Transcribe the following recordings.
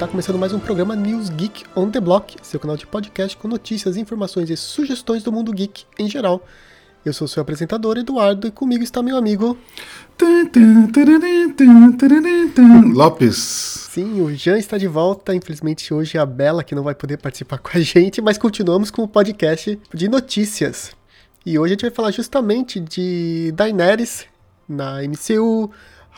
Está começando mais um programa News Geek on the Block, seu canal de podcast com notícias, informações e sugestões do mundo geek em geral. Eu sou seu apresentador, Eduardo, e comigo está meu amigo. Lopes. Sim, o Jean está de volta. Infelizmente hoje é a Bela que não vai poder participar com a gente, mas continuamos com o podcast de notícias. E hoje a gente vai falar justamente de Daenerys na MCU,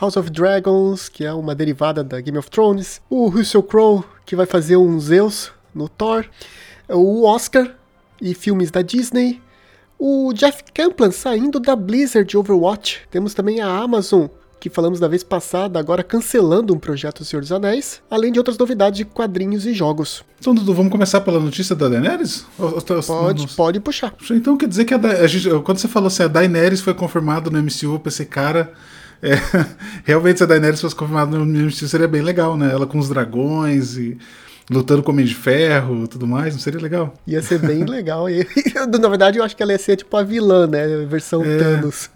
House of Dragons, que é uma derivada da Game of Thrones, o Russell Crowe, que vai fazer um Zeus no Thor, o Oscar e filmes da Disney, o Jeff Kaplan saindo da Blizzard de Overwatch. Temos também a Amazon, que falamos da vez passada, agora cancelando um projeto do Senhor dos Anéis, além de outras novidades de quadrinhos e jogos. Então, Dudu, vamos começar pela notícia da Daenerys? Pode, pode puxar. Então quer dizer que a, a gente, quando você falou assim, a Daenerys foi confirmado no MCU, eu pensei, cara, é, realmente se a Daenerys fosse confirmada no MCU seria bem legal, né? Ela com os dragões e lutando com Homem de Ferro tudo mais, não seria legal? Ia ser bem legal. E, na verdade, eu acho que ela ia ser tipo a vilã, né? A versão é. Thanos.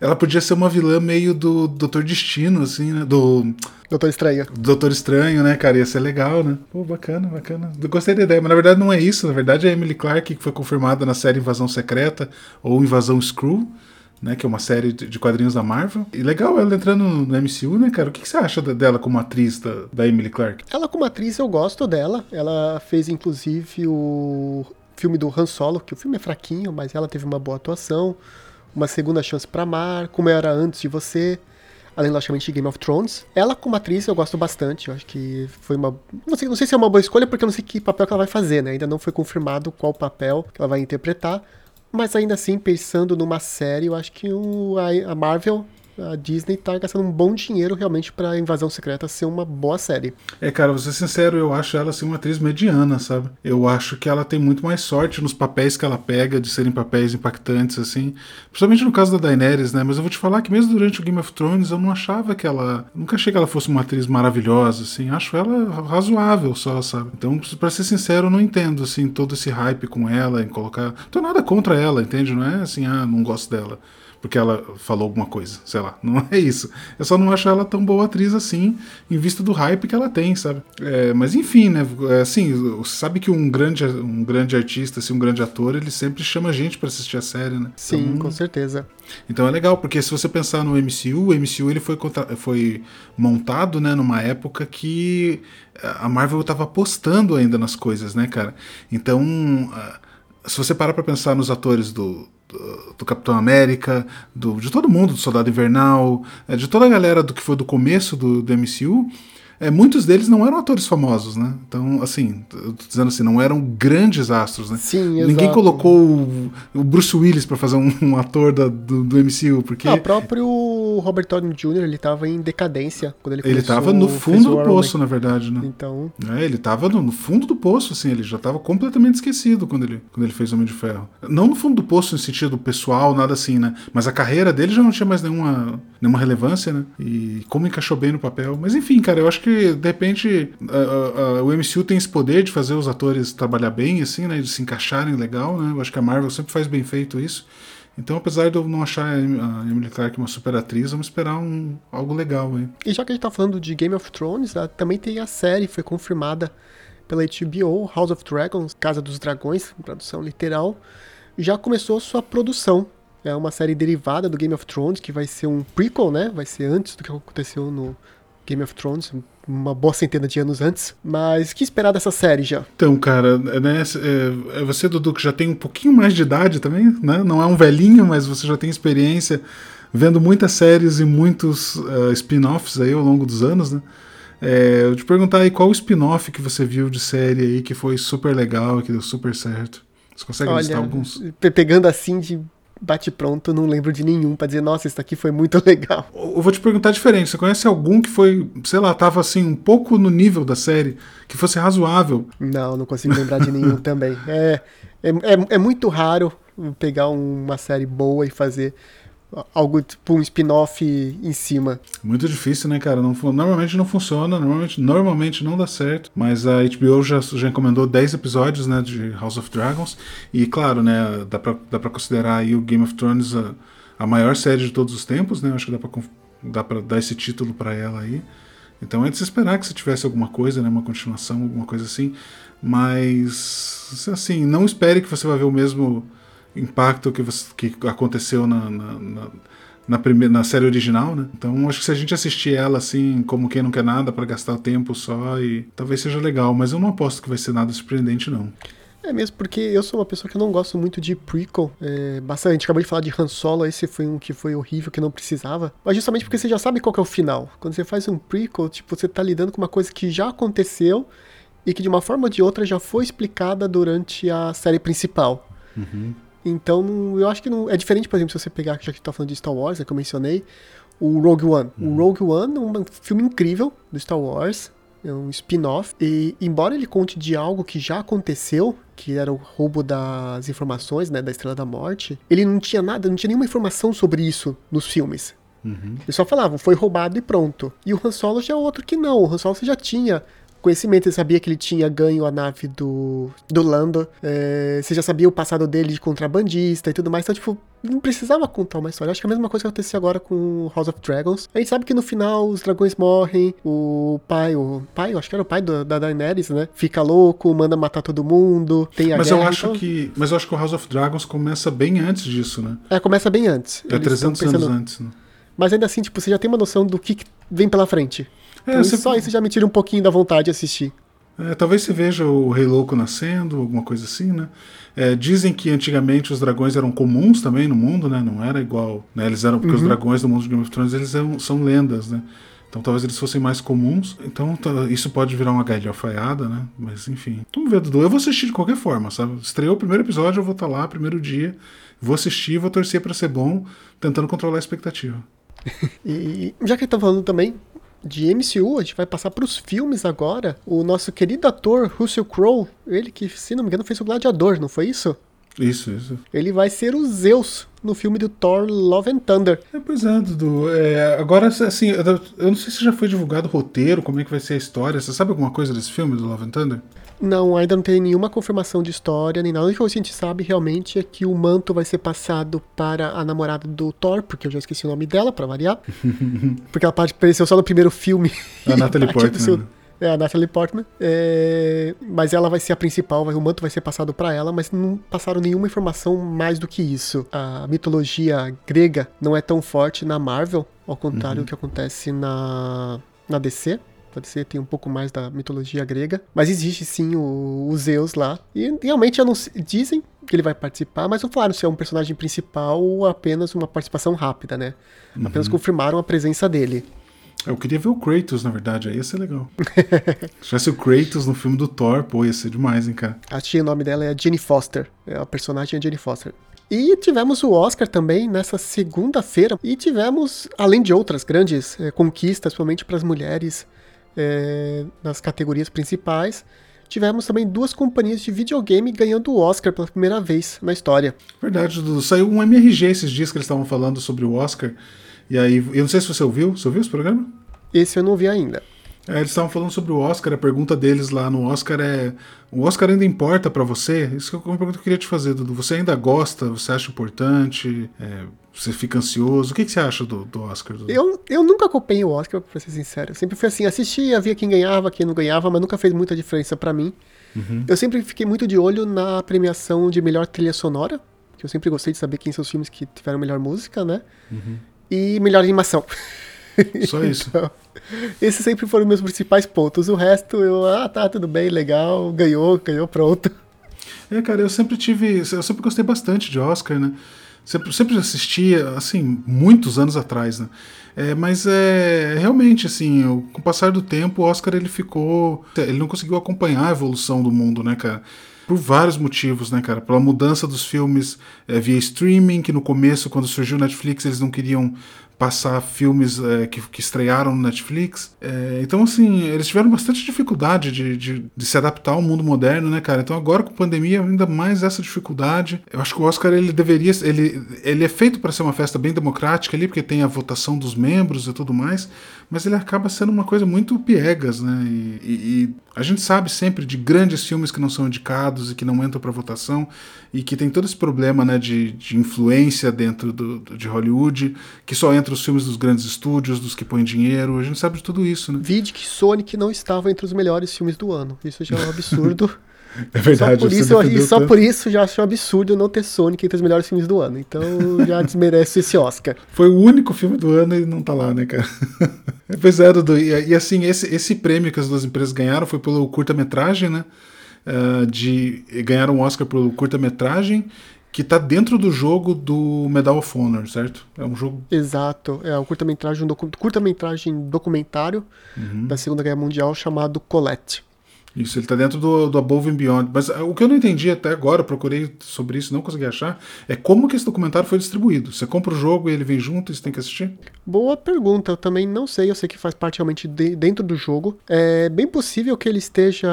Ela podia ser uma vilã meio do Doutor Destino, assim, né? Do. Doutor Estranho. Doutor Estranho, né, cara? Ia ser legal, né? Pô, bacana, bacana. Eu gostei da ideia, mas na verdade não é isso. Na verdade é a Emily Clark que foi confirmada na série Invasão Secreta ou Invasão Screw né? Que é uma série de quadrinhos da Marvel. E legal ela entrando no MCU, né, cara? O que, que você acha dela como atriz da, da Emily Clark? Ela como atriz eu gosto dela. Ela fez inclusive o filme do Han Solo, que o filme é fraquinho, mas ela teve uma boa atuação. Uma segunda chance para amar, como era antes de você além logicamente de Game of Thrones. Ela como atriz eu gosto bastante, eu acho que foi uma, não sei, não sei se é uma boa escolha porque eu não sei que papel que ela vai fazer, né? Ainda não foi confirmado qual papel que ela vai interpretar, mas ainda assim, pensando numa série, eu acho que o, a, a Marvel a Disney tá gastando um bom dinheiro realmente pra Invasão Secreta ser uma boa série. É, cara, vou ser sincero, eu acho ela assim uma atriz mediana, sabe? Eu acho que ela tem muito mais sorte nos papéis que ela pega, de serem papéis impactantes, assim. Principalmente no caso da Daenerys, né? Mas eu vou te falar que mesmo durante o Game of Thrones eu não achava que ela. Nunca achei que ela fosse uma atriz maravilhosa, assim. Acho ela razoável só, sabe? Então, pra ser sincero, eu não entendo, assim, todo esse hype com ela, em colocar. Não tô nada contra ela, entende? Não é assim, ah, não gosto dela porque ela falou alguma coisa, sei lá. Não é isso. Eu só não acho ela tão boa atriz assim, em vista do hype que ela tem, sabe? É, mas enfim, né? É, assim, sabe que um grande, um grande artista, assim, um grande ator, ele sempre chama gente para assistir a série, né? Sim, então, com certeza. Então é legal, porque se você pensar no MCU, o MCU ele foi, foi montado, né, numa época que a Marvel estava apostando ainda nas coisas, né, cara? Então, se você parar para pensar nos atores do do, Capitão América, do, de todo mundo, do Soldado Invernal, é, de toda a galera do que foi do começo do, do MCU, é, muitos deles não eram atores famosos, né? Então, assim, eu tô dizendo assim, não eram grandes astros, né? Sim, Ninguém colocou o, o, Bruce Willis para fazer um, um ator da, do, do, MCU, porque... Ah, o próprio Robert Downey Jr., ele tava em decadência quando ele Ele tava no fundo do poço, na verdade, né? Então... É, ele tava no, no, fundo do poço, assim, ele já tava completamente esquecido quando ele, quando ele fez Homem de Ferro. Não no fundo do poço, no sentido pessoal, nada assim, né? Mas a carreira dele já não tinha mais nenhuma, nenhuma relevância, né? E como encaixou bem no papel. Mas enfim, cara, eu acho que de repente o MCU tem esse poder de fazer os atores trabalhar bem, assim, né? De se encaixarem legal, né? Eu acho que a Marvel sempre faz bem feito isso. Então, apesar de eu não achar a Emily Clark uma super atriz, vamos esperar um, algo legal aí. E já que a gente tá falando de Game of Thrones, também tem a série, foi confirmada pela HBO, House of Dragons, Casa dos Dragões, tradução literal, já começou sua produção. É uma série derivada do Game of Thrones, que vai ser um prequel, né? Vai ser antes do que aconteceu no Game of Thrones, uma boa centena de anos antes. Mas o que esperar dessa série já? Então, cara, né, é, é você, Dudu, que já tem um pouquinho mais de idade também, né? Não é um velhinho, mas você já tem experiência vendo muitas séries e muitos uh, spin-offs aí ao longo dos anos, né? É, eu te perguntar aí qual spin-off que você viu de série aí que foi super legal, que deu super certo. Você consegue Olha, listar alguns? Pegando assim de bate pronto, não lembro de nenhum para dizer, nossa, isso aqui foi muito legal. Eu vou te perguntar diferente. Você conhece algum que foi, sei lá, tava assim, um pouco no nível da série, que fosse razoável? Não, não consigo lembrar de nenhum também. É, é, é, é muito raro pegar uma série boa e fazer algo tipo um spin-off em cima. Muito difícil, né, cara? Não, normalmente não funciona, normalmente, normalmente não dá certo, mas a HBO já, já encomendou 10 episódios, né, de House of Dragons, e claro, né, dá pra, dá pra considerar aí o Game of Thrones a, a maior série de todos os tempos, né, acho que dá pra, dá pra dar esse título para ela aí. Então é de se esperar que se tivesse alguma coisa, né, uma continuação, alguma coisa assim. Mas, assim, não espere que você vai ver o mesmo impacto que, você, que aconteceu na, na, na na, primeira, na série original, né? Então acho que se a gente assistir ela assim, como quem não quer nada, para gastar tempo só, e talvez seja legal, mas eu não aposto que vai ser nada surpreendente, não. É mesmo, porque eu sou uma pessoa que não gosto muito de prequel. É, bastante. A gente acabou de falar de Han Solo, esse foi um que foi horrível, que não precisava. Mas justamente porque você já sabe qual é o final. Quando você faz um prequel, tipo, você tá lidando com uma coisa que já aconteceu e que de uma forma ou de outra já foi explicada durante a série principal. Uhum. Então, eu acho que não. É diferente, por exemplo, se você pegar, já que tá falando de Star Wars, é que eu mencionei, o Rogue One. Uhum. O Rogue One é um filme incrível do Star Wars, é um spin-off. E embora ele conte de algo que já aconteceu, que era o roubo das informações, né, da Estrela da Morte, ele não tinha nada, não tinha nenhuma informação sobre isso nos filmes. Uhum. Eles só falavam, foi roubado e pronto. E o Han Solo já é outro que não. O Han Solo você já tinha conhecimento, você sabia que ele tinha ganho a nave do, do Lando, é, você já sabia o passado dele de contrabandista e tudo mais, então, tipo, não precisava contar uma história. Acho que é a mesma coisa que aconteceu agora com House of Dragons. A gente sabe que no final os dragões morrem, o pai, o pai, eu acho que era o pai do, da Daenerys, né? Fica louco, manda matar todo mundo, tem a mas guerra, eu acho então... que Mas eu acho que o House of Dragons começa bem antes disso, né? É, começa bem antes. É Eles 300 pensando... anos antes, né? Mas ainda assim, tipo, você já tem uma noção do que vem pela frente. É, então, você... só isso já me tira um pouquinho da vontade de assistir. É, talvez você veja o Rei Louco nascendo, alguma coisa assim, né? É, dizem que antigamente os dragões eram comuns também no mundo, né? Não era igual, né? Eles eram porque uhum. os dragões do mundo de Game of Thrones eles eram, são lendas, né? Então talvez eles fossem mais comuns. Então tá, isso pode virar uma galhofaiada, né? Mas enfim. Vamos ver, Dudu. Eu vou assistir de qualquer forma, sabe? Estreou o primeiro episódio, eu vou estar tá lá, primeiro dia. Vou assistir, vou torcer para ser bom, tentando controlar a expectativa. e já que tá falando também, de MCU, a gente vai passar para os filmes agora. O nosso querido ator Russell Crowe, ele que, se não me engano, fez o Gladiador, não foi isso? Isso, isso. Ele vai ser o Zeus no filme do Thor Love and Thunder. É, pois é, Dudu. É, agora, assim, eu não sei se já foi divulgado o roteiro, como é que vai ser a história. Você sabe alguma coisa desse filme do Love and Thunder? Não, ainda não tem nenhuma confirmação de história, nem nada. O que a gente sabe realmente é que o manto vai ser passado para a namorada do Thor, porque eu já esqueci o nome dela, para variar. porque ela apareceu só no primeiro filme. A Natalie Portman. Seu... É, a Natalie Portman. É... Mas ela vai ser a principal, o manto vai ser passado para ela, mas não passaram nenhuma informação mais do que isso. A mitologia grega não é tão forte na Marvel, ao contrário uhum. do que acontece na, na DC. Pode ser, tem um pouco mais da mitologia grega. Mas existe sim o, o Zeus lá. E realmente dizem que ele vai participar, mas não falaram se é um personagem principal ou apenas uma participação rápida, né? Uhum. Apenas confirmaram a presença dele. Eu queria ver o Kratos, na verdade, aí ia ser legal. Se tivesse o Kratos no filme do Thor, pô, ia ser demais, hein, cara. A tia, o nome dela é Jenny Foster. É, a personagem é Jenny Foster. E tivemos o Oscar também nessa segunda-feira. E tivemos, além de outras grandes é, conquistas, principalmente para as mulheres, é, nas categorias principais. Tivemos também duas companhias de videogame ganhando o Oscar pela primeira vez na história. Verdade, Dudu. Saiu um MRG esses dias que eles estavam falando sobre o Oscar. E aí, eu não sei se você ouviu. Você ouviu esse programa? Esse eu não vi ainda. É, eles estavam falando sobre o Oscar, a pergunta deles lá no Oscar é: o Oscar ainda importa para você? Isso é uma pergunta que eu queria te fazer, Dudu. Você ainda gosta? Você acha importante? É, você fica ansioso? O que, que você acha do, do Oscar? Dudu? Eu, eu nunca acompanhei o Oscar, pra ser sincero. Eu sempre fui assim: assistia, via quem ganhava, quem não ganhava, mas nunca fez muita diferença para mim. Uhum. Eu sempre fiquei muito de olho na premiação de melhor trilha sonora, que eu sempre gostei de saber quem são os filmes que tiveram melhor música, né? Uhum. E melhor animação. Só isso. então, esses sempre foram meus principais pontos. O resto, eu, ah, tá, tudo bem, legal, ganhou, ganhou, pronto. É, cara, eu sempre tive. Eu sempre gostei bastante de Oscar, né? Sempre, sempre assistia, assim, muitos anos atrás, né? É, mas é realmente assim, com o passar do tempo, o Oscar ele ficou, ele não conseguiu acompanhar a evolução do mundo, né, cara? Por vários motivos, né, cara? Pela mudança dos filmes é, via streaming, que no começo, quando surgiu o Netflix, eles não queriam passar filmes é, que, que, estrearam no Netflix. É, então, assim, eles tiveram bastante dificuldade de, de, de, se adaptar ao mundo moderno, né, cara? Então, agora com a pandemia, ainda mais essa dificuldade. Eu acho que o Oscar, ele deveria. Ele, ele é feito para ser uma festa bem democrática ali, porque tem a votação dos membros e tudo mais, mas ele acaba sendo uma coisa muito piegas, né? E, e, e a gente sabe sempre de grandes filmes que não são indicados e que não entram para votação e que tem todo esse problema, né, de, de influência dentro do, de Hollywood, que só entra entre os filmes dos grandes estúdios, dos que põem dinheiro, a gente sabe de tudo isso, né? Vide que Sonic não estava entre os melhores filmes do ano. Isso já é um absurdo. É verdade. Só por, isso, e só tanto. por isso já acho um absurdo não ter Sonic entre os melhores filmes do ano. Então já desmerece esse Oscar. Foi o único filme do ano e não tá lá, né, cara? pois é, Dudu. E, e, assim, esse, esse prêmio que as duas empresas ganharam foi pelo curta-metragem, né? Uh, de ganharam um Oscar pelo curta-metragem que está dentro do jogo do Medal of Honor, certo? É um jogo. Exato, é um curta-metragem, um docu curta-metragem documentário uhum. da Segunda Guerra Mundial chamado Colette. Isso, ele está dentro do, do Above and Beyond. Mas uh, o que eu não entendi até agora, procurei sobre isso, não consegui achar, é como que esse documentário foi distribuído. Você compra o jogo e ele vem junto e você tem que assistir? Boa pergunta, eu também não sei, eu sei que faz parte realmente de, dentro do jogo. É bem possível que ele esteja,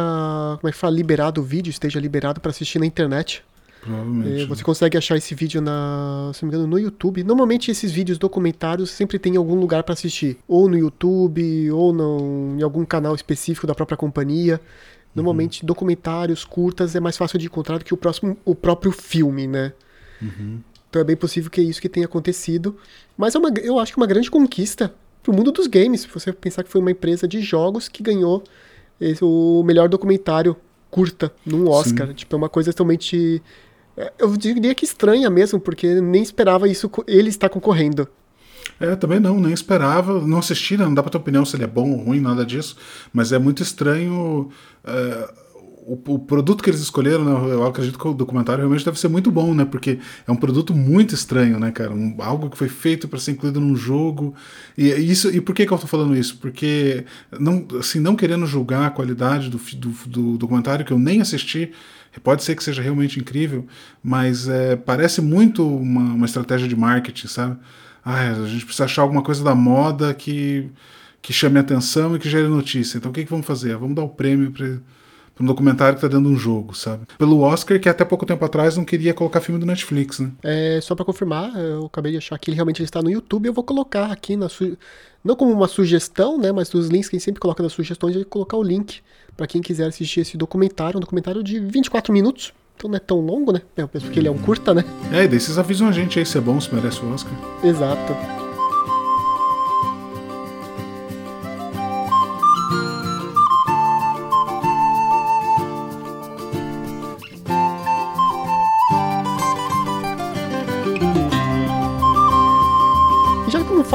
como é que fala, liberado, o vídeo esteja liberado para assistir na internet. Provavelmente. É, você consegue achar esse vídeo na, se não me engano, no YouTube. Normalmente esses vídeos documentários sempre tem algum lugar para assistir, ou no YouTube, ou no, em algum canal específico da própria companhia. Normalmente uhum. documentários curtas é mais fácil de encontrar do que o, próximo, o próprio filme, né? Uhum. Então é bem possível que é isso que tenha acontecido. Mas é uma, eu acho que é uma grande conquista pro mundo dos games. Se você pensar que foi uma empresa de jogos que ganhou esse, o melhor documentário curta num Oscar. Sim. Tipo, é uma coisa totalmente eu diria que estranha mesmo, porque nem esperava isso ele estar concorrendo. É, também não, nem esperava. Não assisti, né? não dá pra ter opinião se ele é bom ou ruim, nada disso. Mas é muito estranho. É, o, o, produto que eles escolheram, né? eu acredito que o documentário realmente deve ser muito bom, né? Porque é um produto muito estranho, né, cara? Um, algo que foi feito para ser incluído num jogo. E isso e por que, que eu tô falando isso? Porque, não, assim, não querendo julgar a qualidade do, do, do documentário, que eu nem assisti Pode ser que seja realmente incrível, mas é, parece muito uma, uma estratégia de marketing, sabe? Ah, a gente precisa achar alguma coisa da moda que, que chame atenção e que gere notícia. Então o que, que vamos fazer? Vamos dar o prêmio para um documentário que está dando um jogo, sabe? Pelo Oscar, que até pouco tempo atrás não queria colocar filme do Netflix, né? É, só para confirmar, eu acabei de achar que ele realmente está no YouTube, eu vou colocar aqui na su... não como uma sugestão, né, mas dos links que a gente sempre coloca nas sugestões, eu vou colocar o link para quem quiser assistir esse documentário, um documentário de 24 minutos. Então não é tão longo, né? Eu penso que ele é um curta, né? É, e daí vocês avisam a gente aí se é bom, se merece o Oscar. Exato.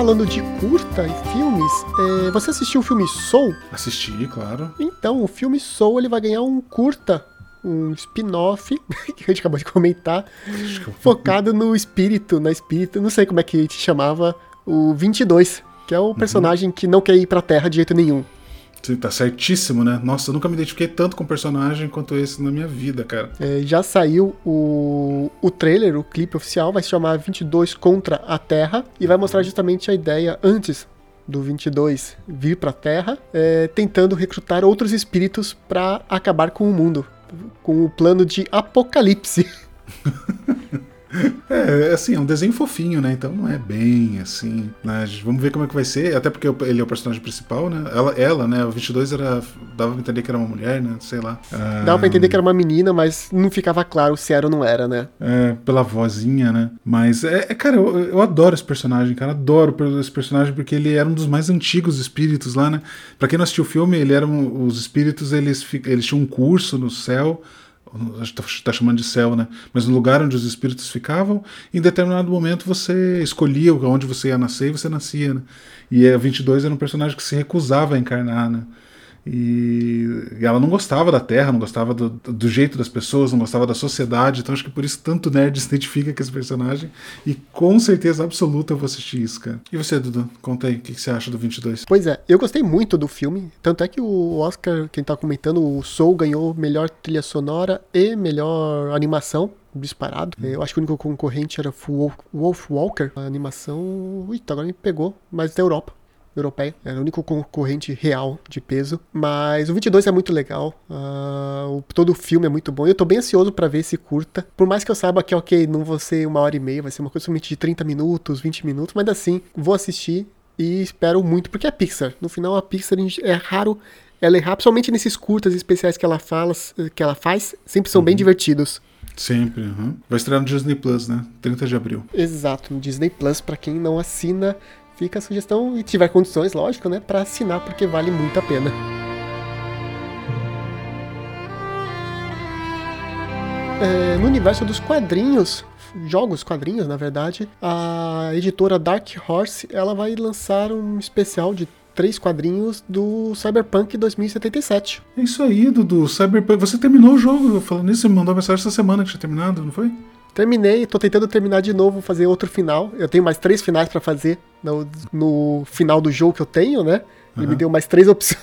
Falando de curta e filmes, é, você assistiu o filme Soul? Assisti, claro. Então, o filme Soul ele vai ganhar um curta, um spin-off, que a gente acabou de comentar, focado no espírito, na espírito, não sei como é que te chamava, o 22, que é o uhum. personagem uhum. que não quer ir pra Terra de jeito nenhum. Sim, tá certíssimo, né? Nossa, eu nunca me identifiquei tanto com um personagem quanto esse na minha vida, cara. É, já saiu o, o trailer, o clipe oficial, vai se chamar 22 contra a Terra e vai mostrar justamente a ideia antes do 22 vir pra Terra, é, tentando recrutar outros espíritos para acabar com o mundo, com o plano de apocalipse. É, assim, é um desenho fofinho, né? Então não é bem assim. Né? Vamos ver como é que vai ser. Até porque ele é o personagem principal, né? Ela, ela né? O 22 era. Dava pra entender que era uma mulher, né? Sei lá. Dava pra entender que era uma menina, mas não ficava claro se era ou não era, né? É, pela vozinha, né? Mas é, é cara, eu, eu adoro esse personagem, cara. Adoro esse personagem porque ele era um dos mais antigos espíritos lá, né? Pra quem não assistiu o filme, ele era um, os espíritos, eles, eles tinham um curso no céu está chamando de céu, né? Mas no lugar onde os espíritos ficavam, em determinado momento você escolhia onde você ia nascer e você nascia, né? E a 22 era um personagem que se recusava a encarnar, né? E, ela não gostava da Terra, não gostava do, do, jeito das pessoas, não gostava da sociedade, então acho que por isso tanto nerd se identifica com esse personagem. E com certeza absoluta eu vou assistir isso, cara. E você, Dudu? Conta aí, o que, que você acha do 22? Pois é, eu gostei muito do filme, tanto é que o Oscar, quem tá comentando, o Soul ganhou melhor trilha sonora e melhor animação disparado. Hum. Eu acho que o único concorrente era Wolf Walker. A animação. Ui, agora me pegou, mas da Europa europeia. Era o único concorrente real de peso. Mas o 22 é muito legal. Uh, o, todo o filme é muito bom. Eu tô bem ansioso para ver esse curta. Por mais que eu saiba que, ok, não vai ser uma hora e meia, vai ser uma coisa somente de 30 minutos, 20 minutos, mas assim, vou assistir e espero muito, porque é Pixar. No final, a Pixar é raro ela errar, principalmente nesses curtas especiais que ela, fala, que ela faz, sempre são uhum. bem divertidos. Sempre, uhum. Vai estrear no Disney Plus, né? 30 de abril. Exato, no Disney Plus, para quem não assina, fica a sugestão, e tiver condições, lógico, né, para assinar, porque vale muito a pena. É, no universo dos quadrinhos, jogos, quadrinhos, na verdade, a editora Dark Horse ela vai lançar um especial de três quadrinhos do Cyberpunk 2077. É isso aí, Dudu. Cyberpunk. Você terminou o jogo. Falando nisso, você me mandou mensagem essa semana que tinha terminado, não foi? Terminei, tô tentando terminar de novo, fazer outro final. Eu tenho mais três finais para fazer no, no, final do jogo que eu tenho, né? Ele uhum. me deu mais três opções.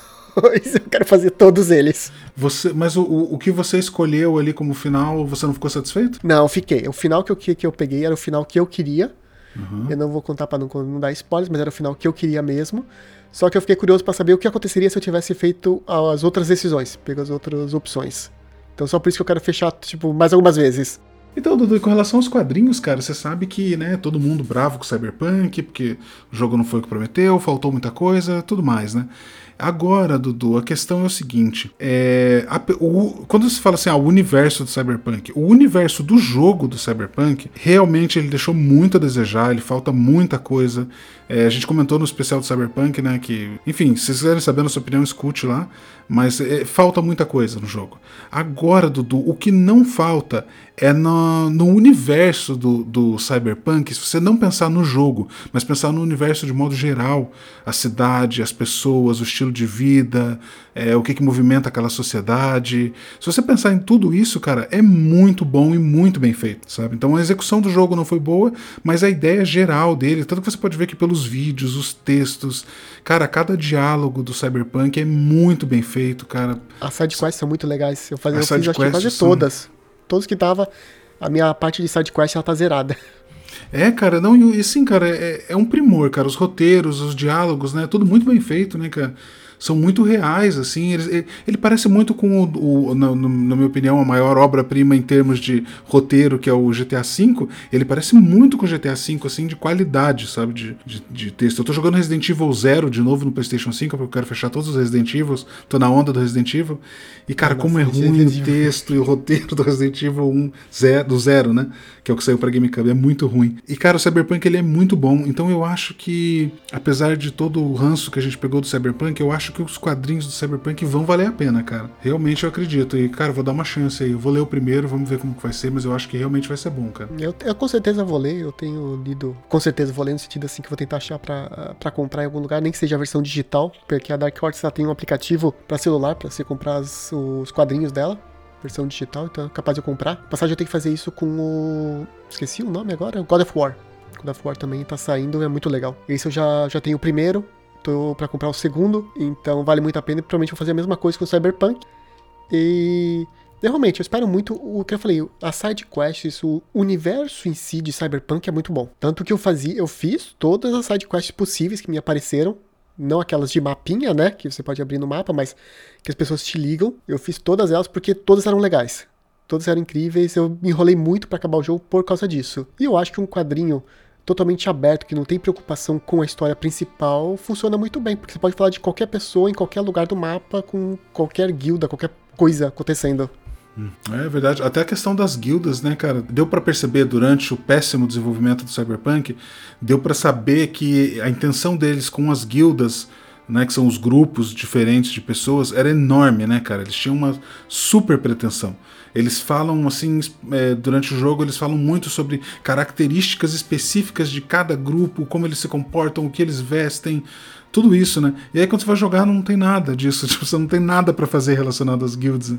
eu quero fazer todos eles. Você, mas o, o que você escolheu ali como final, você não ficou satisfeito? Não, fiquei. O final que eu, que eu peguei era o final que eu queria. Uhum. Eu não vou contar para não, não dar spoilers, mas era o final que eu queria mesmo. Só que eu fiquei curioso para saber o que aconteceria se eu tivesse feito as outras decisões, pego as outras opções. Então só por isso que eu quero fechar, tipo, mais algumas vezes. Então, Dudu, com relação aos quadrinhos, cara, você sabe que, né, todo mundo bravo com Cyberpunk, porque o jogo não foi o que prometeu, faltou muita coisa, tudo mais, né? Agora, Dudu, a questão é o seguinte: é, a, o, quando se fala assim, ah, o universo do Cyberpunk, o universo do jogo do Cyberpunk, realmente ele deixou muito a desejar, ele falta muita coisa. É, a gente comentou no especial do Cyberpunk, né? Que, enfim, se vocês quiserem saber a nossa opinião, escute lá. Mas é, falta muita coisa no jogo. Agora, Dudu, o que não falta é no, no universo do, do Cyberpunk, se você não pensar no jogo, mas pensar no universo de modo geral, a cidade, as pessoas, o estilo de vida, é, o que, que movimenta aquela sociedade. Se você pensar em tudo isso, cara, é muito bom e muito bem feito, sabe? Então a execução do jogo não foi boa, mas a ideia geral dele, tanto que você pode ver que pelos vídeos, os textos, cara, cada diálogo do Cyberpunk é muito bem feito, cara. As sidequests são muito legais. Eu, fazia, eu fiz acho que quase são... todas todos que tava, a minha parte de sidequest ela tá zerada. É, cara, não, e sim, cara, é, é um primor, cara. Os roteiros, os diálogos, né? Tudo muito bem feito, né, cara? São muito reais, assim. Ele, ele parece muito com o, o na, na, minha opinião, a maior obra-prima em termos de roteiro, que é o GTA V. Ele parece muito com o GTA V, assim, de qualidade, sabe? De, de, de, texto. Eu tô jogando Resident Evil Zero de novo no PlayStation 5, porque eu quero fechar todos os Resident Evil. Tô na onda do Resident Evil. E, cara, como é ruim o texto e o roteiro do Resident Evil 1, zero, do Zero, né? Que é o que saiu pra GameCube. É muito ruim. E, cara, o Cyberpunk ele é muito bom. Então eu acho que, apesar de todo o ranço que a gente pegou do Cyberpunk, eu acho que os quadrinhos do Cyberpunk vão valer a pena, cara. Realmente eu acredito. E, cara, vou dar uma chance aí. Eu vou ler o primeiro, vamos ver como que vai ser, mas eu acho que realmente vai ser bom, cara. Eu, eu com certeza vou ler, eu tenho lido. Com certeza vou ler no sentido assim que vou tentar achar pra, pra comprar em algum lugar, nem que seja a versão digital, porque a Dark Horse tem um aplicativo para celular, para você comprar as, os quadrinhos dela versão digital, então é capaz de eu comprar. Passagem eu tenho que fazer isso com o. Esqueci o nome agora? God of War. God of War também tá saindo, é muito legal. Esse eu já, já tenho o primeiro, tô para comprar o segundo, então vale muito a pena. Provavelmente vou fazer a mesma coisa com o Cyberpunk. E realmente, eu espero muito o que eu falei, a side quests, o universo em si de Cyberpunk é muito bom. Tanto que eu fazia, eu fiz todas as side quests possíveis que me apareceram, não aquelas de mapinha, né, que você pode abrir no mapa, mas que as pessoas te ligam. Eu fiz todas elas porque todas eram legais. Todas eram incríveis, eu me enrolei muito para acabar o jogo por causa disso. E eu acho que um quadrinho totalmente aberto, que não tem preocupação com a história principal, funciona muito bem, porque você pode falar de qualquer pessoa em qualquer lugar do mapa, com qualquer guilda, qualquer coisa acontecendo. Hum, é verdade. Até a questão das guildas, né, cara? Deu para perceber durante o péssimo desenvolvimento do Cyberpunk, deu para saber que a intenção deles com as guildas, né, que são os grupos diferentes de pessoas, era enorme, né, cara? Eles tinham uma super pretensão. Eles falam assim, é, durante o jogo, eles falam muito sobre características específicas de cada grupo, como eles se comportam, o que eles vestem, tudo isso, né? E aí quando você vai jogar não tem nada disso, tipo, você não tem nada para fazer relacionado às guilds.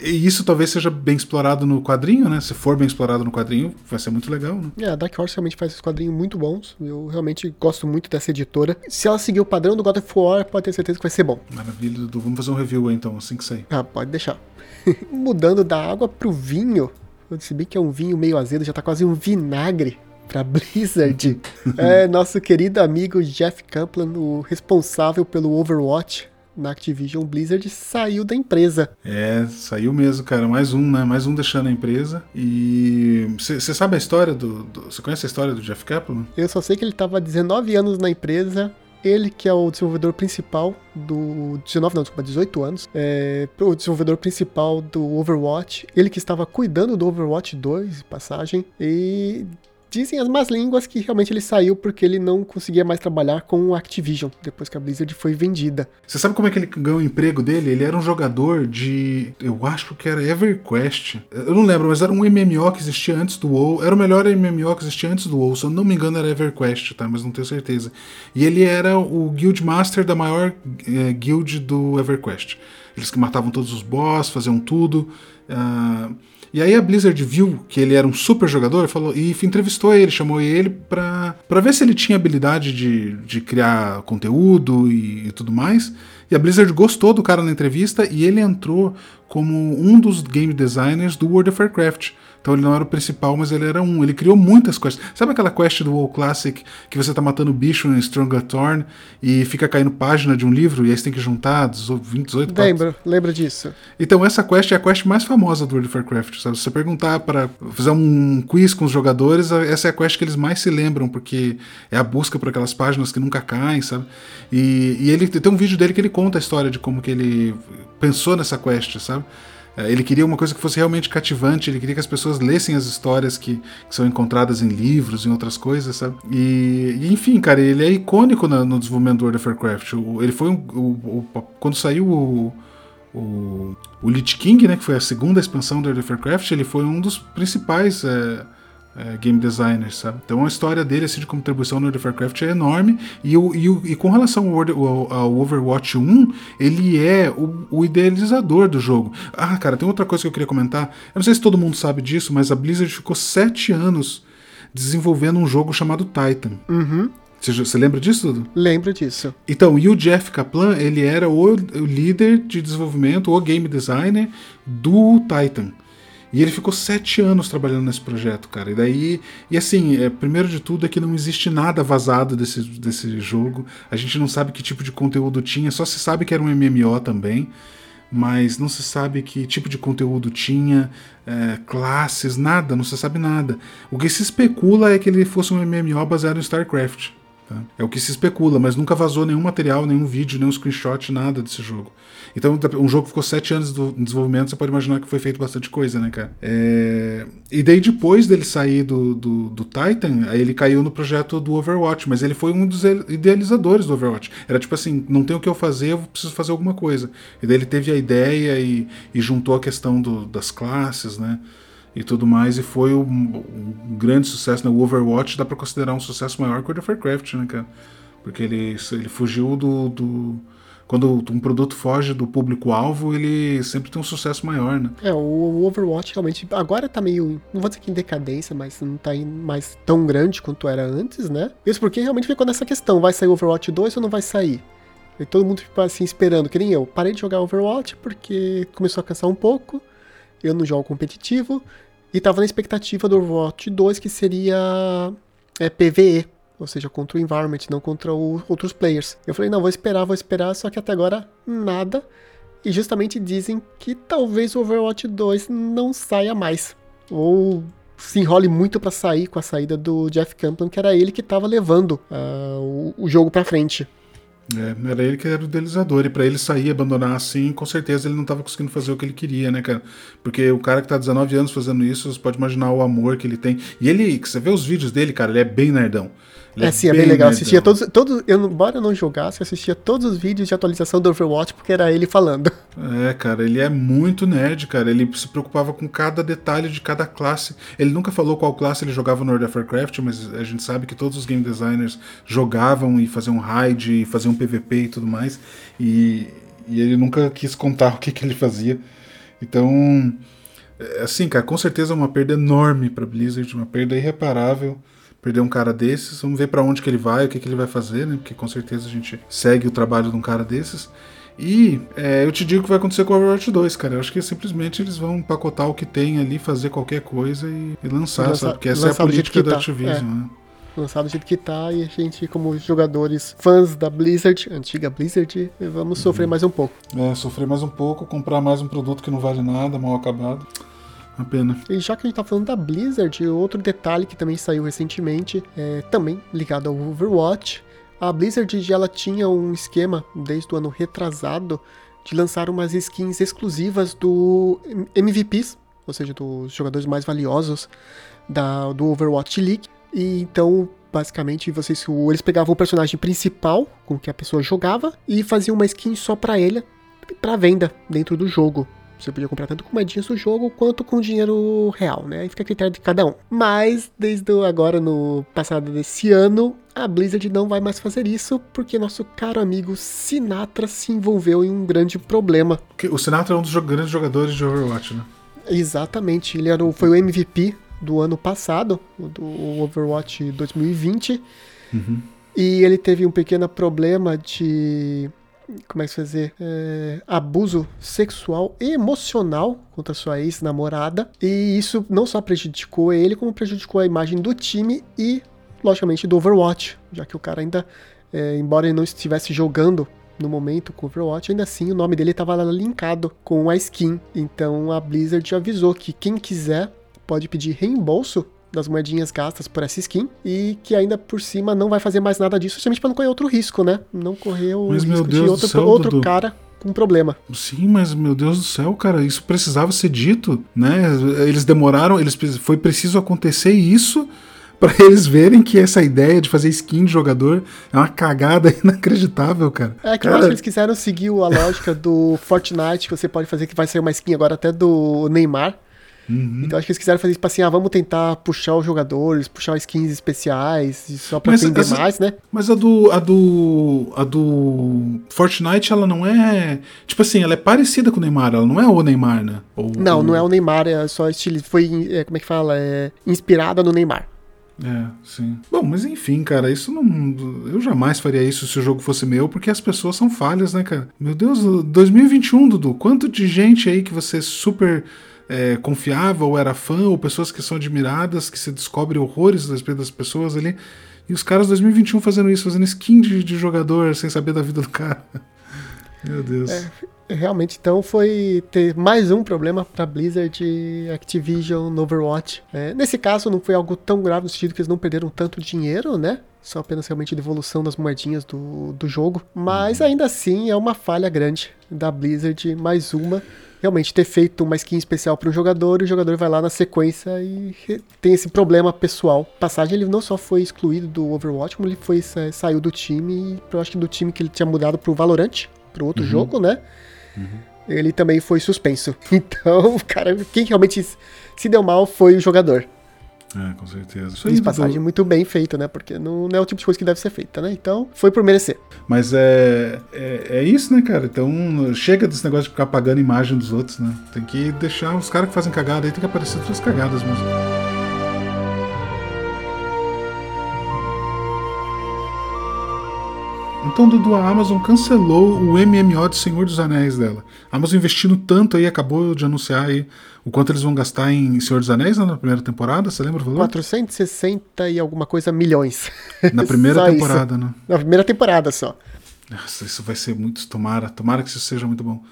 E isso talvez seja bem explorado no quadrinho, né? Se for bem explorado no quadrinho, vai ser muito legal, né? É, a Dark Horse realmente faz esses quadrinhos muito bons. Eu realmente gosto muito dessa editora. Se ela seguir o padrão do God of War, pode ter certeza que vai ser bom. Maravilha, Dudu. Vamos fazer um review aí então, assim que sair. Ah, pode deixar. Mudando da água pro vinho. Se bem que é um vinho meio azedo, já tá quase um vinagre pra Blizzard. é nosso querido amigo Jeff Kaplan, o responsável pelo Overwatch na Activision Blizzard, saiu da empresa. É, saiu mesmo, cara. Mais um, né? Mais um deixando a empresa. E você sabe a história do. Você conhece a história do Jeff Kaplan? Eu só sei que ele tava 19 anos na empresa ele que é o desenvolvedor principal do 19 não, desculpa, 18 anos, é o desenvolvedor principal do Overwatch, ele que estava cuidando do Overwatch 2, passagem, e Dizem as más línguas que realmente ele saiu porque ele não conseguia mais trabalhar com a Activision, depois que a Blizzard foi vendida. Você sabe como é que ele ganhou o emprego dele? Ele era um jogador de. Eu acho que era EverQuest. Eu não lembro, mas era um MMO que existia antes do WoW. Era o melhor MMO que existia antes do WoW. Se eu não me engano, era EverQuest, tá? Mas não tenho certeza. E ele era o Guild Master da maior é, guild do EverQuest. Eles que matavam todos os boss, faziam tudo. Uh, e aí a Blizzard viu que ele era um super jogador falou, e entrevistou ele, chamou ele pra, pra ver se ele tinha habilidade de, de criar conteúdo e, e tudo mais. E a Blizzard gostou do cara na entrevista e ele entrou como um dos game designers do World of Warcraft. Então ele não era o principal, mas ele era um. Ele criou muitas quests. Sabe aquela quest do WoW Classic que você tá matando bicho em Stronger Thorn e fica caindo página de um livro e aí você tem que juntar 20, 18 Lembro, lembra disso. Então essa quest é a quest mais famosa do World of Warcraft. Sabe? Se você perguntar para fazer um quiz com os jogadores, essa é a quest que eles mais se lembram, porque é a busca por aquelas páginas que nunca caem, sabe? E, e ele tem um vídeo dele que ele conta a história de como que ele pensou nessa quest, sabe? É, ele queria uma coisa que fosse realmente cativante, ele queria que as pessoas lessem as histórias que, que são encontradas em livros, em outras coisas, sabe? E, e enfim, cara, ele é icônico no, desenvolvimento do World of Warcraft. O, ele foi um, o, o, quando saiu o, o, o Lich King, né, que foi a segunda expansão do World of Warcraft, ele foi um dos principais é, é, game designers, sabe? Então a história dele assim, de contribuição no World of Warcraft é enorme. E, o, e, o, e com relação ao, World, ao, ao, Overwatch 1, ele é o, o, idealizador do jogo. Ah, cara, tem outra coisa que eu queria comentar. Eu não sei se todo mundo sabe disso, mas a Blizzard ficou sete anos desenvolvendo um jogo chamado Titan. Uhum. Você, você, lembra disso, Dudu? Lembro disso. Então, e o Jeff Kaplan, ele era o, o líder de desenvolvimento, o game designer do Titan. E ele ficou sete anos trabalhando nesse projeto, cara. E daí. E assim, é, primeiro de tudo é que não existe nada vazado desse, desse jogo. A gente não sabe que tipo de conteúdo tinha, só se sabe que era um MMO também. Mas não se sabe que tipo de conteúdo tinha, é, classes, nada, não se sabe nada. O que se especula é que ele fosse um MMO baseado em StarCraft. Tá? É o que se especula, mas nunca vazou nenhum material, nenhum vídeo, nenhum screenshot, nada desse jogo. Então, um jogo que ficou sete anos em desenvolvimento, você pode imaginar que foi feito bastante coisa, né, cara? É... E daí, depois dele sair do, do, do, Titan, aí ele caiu no projeto do Overwatch, mas ele foi um dos idealizadores do Overwatch. Era tipo assim: não tem o que eu fazer, eu preciso fazer alguma coisa. E daí ele teve a ideia e, e juntou a questão do, das classes, né? E tudo mais, e foi um, um grande sucesso. Né? O Overwatch dá para considerar um sucesso maior que o of Warcraft, né, cara? Porque ele, ele fugiu do, do quando um produto foge do público-alvo, ele sempre tem um sucesso maior, né? É, o Overwatch realmente agora tá meio, não vou dizer que em decadência, mas não tá mais tão grande quanto era antes, né? Isso porque realmente ficou nessa questão, vai sair Overwatch 2 ou não vai sair? E todo mundo ficou assim esperando, que nem eu. Parei de jogar Overwatch porque começou a cansar um pouco, eu não jogo competitivo, e tava na expectativa do Overwatch 2 que seria é, PVE, ou seja, contra o environment, não contra o, outros players. Eu falei, não, vou esperar, vou esperar, só que até agora nada. E justamente dizem que talvez o Overwatch 2 não saia mais. Ou se enrole muito para sair com a saída do Jeff Kaplan, que era ele que estava levando uh, o, o jogo para frente. É, era ele que era o idealizador, e para ele sair e abandonar assim, com certeza ele não estava conseguindo fazer o que ele queria, né, cara? Porque o cara que tá 19 anos fazendo isso, você pode imaginar o amor que ele tem. E ele, você vê os vídeos dele, cara, ele é bem nerdão. Ele é, é sim, é bem, legal. Nerdão. Assistia todos, todos. Eu, embora eu não jogasse, eu assistia todos os vídeos de atualização do Overwatch, porque era ele falando. É, cara, ele é muito nerd, cara. Ele se preocupava com cada detalhe de cada classe. Ele nunca falou qual classe ele jogava no World of Warcraft, mas a gente sabe que todos os game designers jogavam e faziam raid, e faziam PVP e tudo mais. E, e ele nunca quis contar o que, que ele fazia. Então, é, assim, cara, com certeza é uma perda enorme para Blizzard, uma perda irreparável perder um cara desses. Vamos ver para onde que ele vai, o que, que ele vai fazer, né? Porque com certeza a gente segue o trabalho de um cara desses. E é, eu te digo o que vai acontecer com o Overwatch 2, cara. Eu acho que simplesmente eles vão empacotar o que tem ali, fazer qualquer coisa e, e lançar, lança, sabe? Porque essa é a política da tá. Activision, é. né? Lançado do jeito que tá, e a gente, como jogadores fãs da Blizzard, antiga Blizzard, vamos uhum. sofrer mais um pouco. É, sofrer mais um pouco, comprar mais um produto que não vale nada, mal acabado. Uma pena. E já que a gente tá falando da Blizzard, outro detalhe que também saiu recentemente, é, também ligado ao Overwatch, a Blizzard ela tinha um esquema desde o ano retrasado de lançar umas skins exclusivas do MVPs, ou seja, dos jogadores mais valiosos da, do Overwatch League, E então, basicamente, vocês, eles pegavam o personagem principal com que a pessoa jogava e faziam uma skin só para ele, para venda dentro do jogo. Você podia comprar tanto com moedinhas do jogo quanto com dinheiro real, né? Aí fica a critério de cada um. Mas, desde agora, no passado desse ano, a Blizzard não vai mais fazer isso porque nosso caro amigo Sinatra se envolveu em um grande problema. O Sinatra é um dos grandes jogadores de Overwatch, né? Exatamente. Ele era o, foi o MVP do ano passado, do Overwatch 2020. Uhum. E ele teve um pequeno problema de como é que se fazer? É, abuso sexual e emocional contra sua ex-namorada. E isso não só prejudicou ele, como prejudicou a imagem do time e, logicamente, do Overwatch, já que o cara ainda, é, embora ele não estivesse jogando no momento com o Overwatch, ainda assim o nome dele estava linkado com a skin. Então a Blizzard avisou que quem quiser pode pedir reembolso das moedinhas gastas por essa skin e que ainda por cima não vai fazer mais nada disso, justamente para não correr outro risco, né? Não correr o mas, risco de outro, céu, outro Dudu. cara com problema. Sim, mas meu Deus do céu, cara, isso precisava ser dito, né? Eles demoraram, eles foi preciso acontecer isso para eles verem que essa ideia de fazer skin de jogador é uma cagada inacreditável, cara. É que cara... eu acho que eles quiseram seguir a lógica do Fortnite, que você pode fazer que vai ser uma skin agora até do Neymar. Uhum. Então acho que eles quiseram fazer isso tipo assim, ah, vamos tentar puxar os jogadores, puxar skins especiais, só pra mas vender essa, mais, né? Mas a do. A do. A do. Fortnite, ela não é. Tipo assim, ela é parecida com o Neymar, ela não é o Neymar, né? Ou, não, ou... não é o Neymar, é só estilo. Foi. É, como é que fala? É inspirada no Neymar. É, sim. Bom, mas enfim, cara, isso não. Eu jamais faria isso se o jogo fosse meu, porque as pessoas são falhas, né, cara? Meu Deus, 2021, Dudu, quanto de gente aí que você super é, confiava ou era fã, ou pessoas que são admiradas, que se descobre horrores das pessoas ali. E os caras 2021 fazendo isso, fazendo skin de, de jogador sem saber da vida do cara. Meu Deus. É, realmente, então foi ter mais um problema para Blizzard e Activision Overwatch. É, nesse caso, não foi algo tão grave no sentido que eles não perderam tanto dinheiro, né? Só apenas realmente devolução das moedinhas do, do jogo. Mas uhum. ainda assim é uma falha grande da Blizzard, mais uma realmente ter feito uma skin especial para um jogador e o jogador vai lá na sequência e tem esse problema pessoal. Passagem ele não só foi excluído do Overwatch, como ele foi saiu do time eu acho que do time que ele tinha mudado pro Valorant, pro outro uhum. jogo, né? Uhum. Ele também foi suspenso. Então, cara, quem realmente se deu mal foi o jogador. É, com certeza. Isso aí, passagem do... muito bem feita, né? Porque não, não, é o tipo de coisa que deve ser feita, né? Então, foi por merecer. Mas é, é, é, isso, né, cara? Então, chega desse negócio de ficar apagando a imagem dos outros, né? Tem que deixar os caras que fazem cagada aí, tem que aparecer suas cagadas mesmo. Então, Dudu, a Amazon cancelou o MMO de Senhor dos Anéis dela. A Amazon investindo tanto aí, acabou de anunciar aí o quanto eles vão gastar em Senhor dos Anéis né, na primeira temporada, você lembra o valor? 460 e alguma coisa milhões. Na primeira temporada, isso. né? Na primeira temporada só. Nossa, isso vai ser muito. Tomara, tomara que isso seja muito bom.